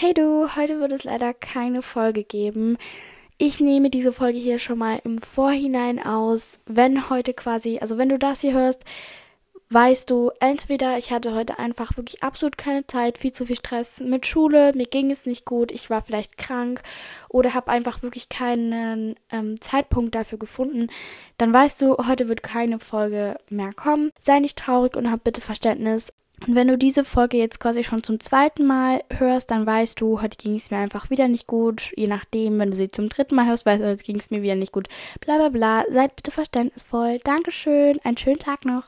Hey du, heute wird es leider keine Folge geben. Ich nehme diese Folge hier schon mal im Vorhinein aus. Wenn heute quasi, also wenn du das hier hörst, weißt du, entweder ich hatte heute einfach wirklich absolut keine Zeit, viel zu viel Stress mit Schule, mir ging es nicht gut, ich war vielleicht krank oder habe einfach wirklich keinen ähm, Zeitpunkt dafür gefunden, dann weißt du, heute wird keine Folge mehr kommen. Sei nicht traurig und hab bitte Verständnis. Und wenn du diese Folge jetzt quasi schon zum zweiten Mal hörst, dann weißt du, heute ging es mir einfach wieder nicht gut. Je nachdem, wenn du sie zum dritten Mal hörst, weißt du, heute ging es mir wieder nicht gut. Bla bla bla. Seid bitte verständnisvoll. Dankeschön. Einen schönen Tag noch.